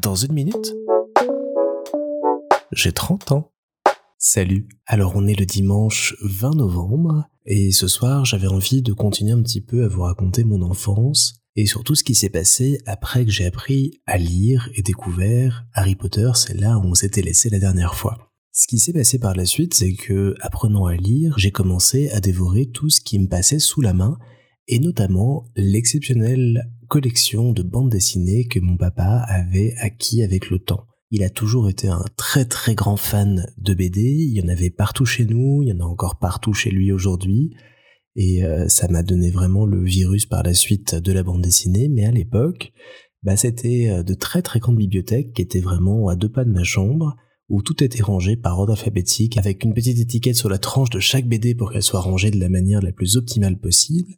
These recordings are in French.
Dans une minute, j'ai 30 ans. Salut. Alors on est le dimanche 20 novembre et ce soir j'avais envie de continuer un petit peu à vous raconter mon enfance et surtout ce qui s'est passé après que j'ai appris à lire et découvert Harry Potter, c'est là où on s'était laissé la dernière fois. Ce qui s'est passé par la suite, c'est que, apprenant à lire, j'ai commencé à dévorer tout ce qui me passait sous la main, et notamment l'exceptionnelle collection de bandes dessinées que mon papa avait acquis avec le temps. Il a toujours été un très très grand fan de BD, il y en avait partout chez nous, il y en a encore partout chez lui aujourd'hui, et euh, ça m'a donné vraiment le virus par la suite de la bande dessinée, mais à l'époque, bah, c'était euh, de très très grandes bibliothèques qui étaient vraiment à deux pas de ma chambre, où tout était rangé par ordre alphabétique, avec une petite étiquette sur la tranche de chaque BD pour qu'elle soit rangée de la manière la plus optimale possible.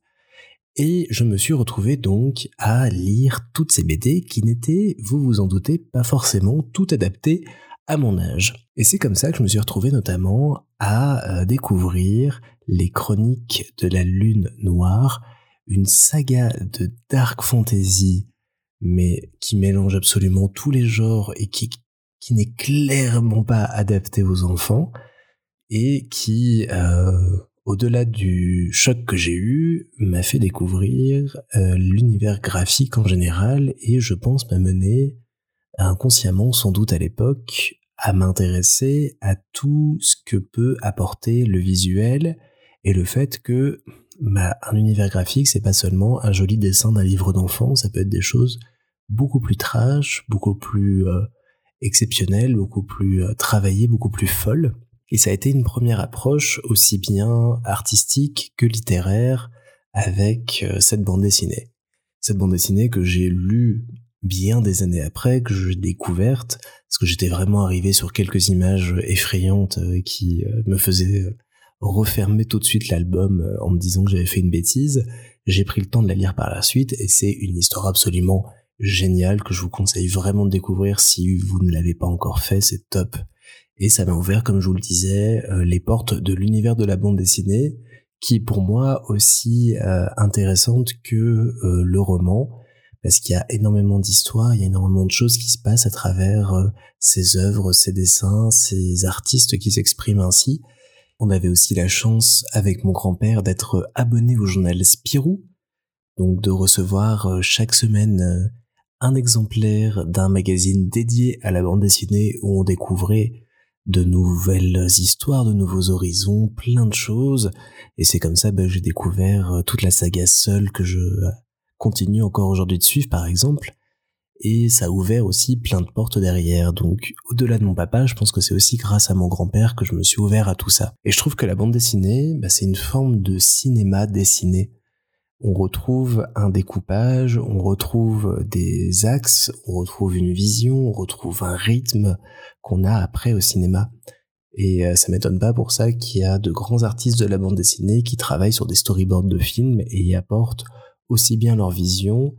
Et je me suis retrouvé donc à lire toutes ces BD qui n'étaient, vous vous en doutez, pas forcément tout adaptées à mon âge. Et c'est comme ça que je me suis retrouvé notamment à euh, découvrir les chroniques de la Lune Noire, une saga de dark fantasy, mais qui mélange absolument tous les genres et qui, n'est clairement pas adapté aux enfants, et qui, euh, au-delà du choc que j'ai eu, m'a fait découvrir euh, l'univers graphique en général, et je pense m'a mené inconsciemment, sans doute à l'époque, à m'intéresser à tout ce que peut apporter le visuel et le fait que bah, un univers graphique, c'est pas seulement un joli dessin d'un livre d'enfant, ça peut être des choses beaucoup plus trash, beaucoup plus euh, exceptionnelles, beaucoup plus euh, travaillées, beaucoup plus folles. Et ça a été une première approche aussi bien artistique que littéraire avec euh, cette bande dessinée. Cette bande dessinée que j'ai lue bien des années après, que j'ai découverte, parce que j'étais vraiment arrivé sur quelques images effrayantes qui me faisaient refermer tout de suite l'album euh, en me disant que j'avais fait une bêtise. J'ai pris le temps de la lire par la suite et c'est une histoire absolument géniale que je vous conseille vraiment de découvrir si vous ne l'avez pas encore fait, c'est top. Et ça m'a ouvert, comme je vous le disais, euh, les portes de l'univers de la bande dessinée, qui est pour moi aussi euh, intéressante que le roman, parce qu'il y a énormément d'histoires, il y a énormément de choses qui se passent à travers ces œuvres, ces dessins, ces artistes qui s'expriment ainsi. On avait aussi la chance avec mon grand-père d'être abonné au journal Spirou, donc de recevoir euh, chaque semaine euh, un exemplaire d'un magazine dédié à la bande dessinée où on découvrait de nouvelles histoires, de nouveaux horizons, plein de choses. Et c'est comme ça que ben, j'ai découvert euh, toute la saga seule que je continue encore aujourd'hui de suivre par exemple et ça a ouvert aussi plein de portes derrière. Donc au-delà de mon papa, je pense que c'est aussi grâce à mon grand-père que je me suis ouvert à tout ça. Et je trouve que la bande dessinée, bah, c'est une forme de cinéma dessiné. On retrouve un découpage, on retrouve des axes, on retrouve une vision, on retrouve un rythme qu'on a après au cinéma. Et euh, ça m'étonne pas pour ça qu'il y a de grands artistes de la bande dessinée qui travaillent sur des storyboards de films et y apportent aussi bien leur vision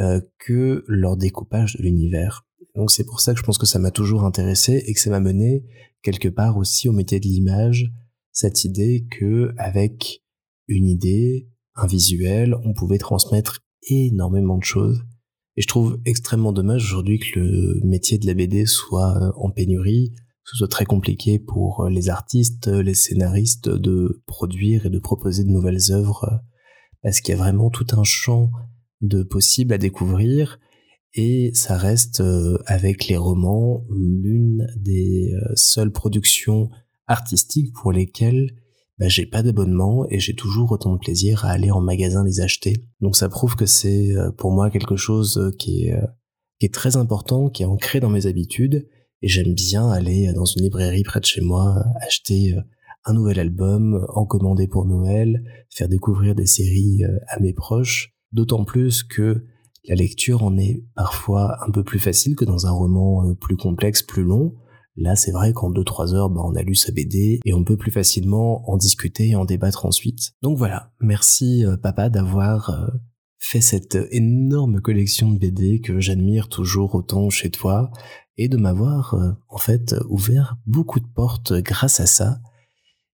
euh, que leur découpage de l'univers. Donc c'est pour ça que je pense que ça m'a toujours intéressé et que ça m'a mené quelque part aussi au métier de l'image, cette idée que avec une idée, un visuel, on pouvait transmettre énormément de choses. Et je trouve extrêmement dommage aujourd'hui que le métier de la BD soit euh, en pénurie, que ce soit très compliqué pour les artistes, les scénaristes de produire et de proposer de nouvelles œuvres, parce qu'il y a vraiment tout un champ de possible à découvrir et ça reste euh, avec les romans l'une des euh, seules productions artistiques pour lesquelles bah, j'ai pas d'abonnement et j'ai toujours autant de plaisir à aller en magasin les acheter. Donc ça prouve que c'est euh, pour moi quelque chose qui est, qui est très important, qui est ancré dans mes habitudes et j'aime bien aller dans une librairie près de chez moi acheter un nouvel album, en commander pour Noël, faire découvrir des séries à mes proches D'autant plus que la lecture en est parfois un peu plus facile que dans un roman euh, plus complexe, plus long. Là, c'est vrai qu'en 2-3 heures, bah, on a lu sa BD et on peut plus facilement en discuter et en débattre ensuite. Donc voilà, merci euh, papa d'avoir euh, fait cette énorme collection de BD que j'admire toujours autant chez toi et de m'avoir en fait ouvert beaucoup de portes grâce à ça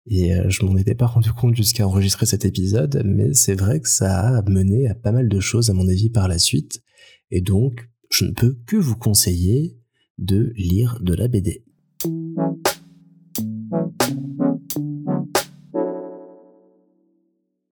et euh, je m'en étais pas rendu compte jusqu'à enregistrer cet épisode, mais c'est vrai que ça a mené à pas mal de choses à mon avis par la suite. Et donc, je ne peux que vous conseiller de lire de la BD. 嗯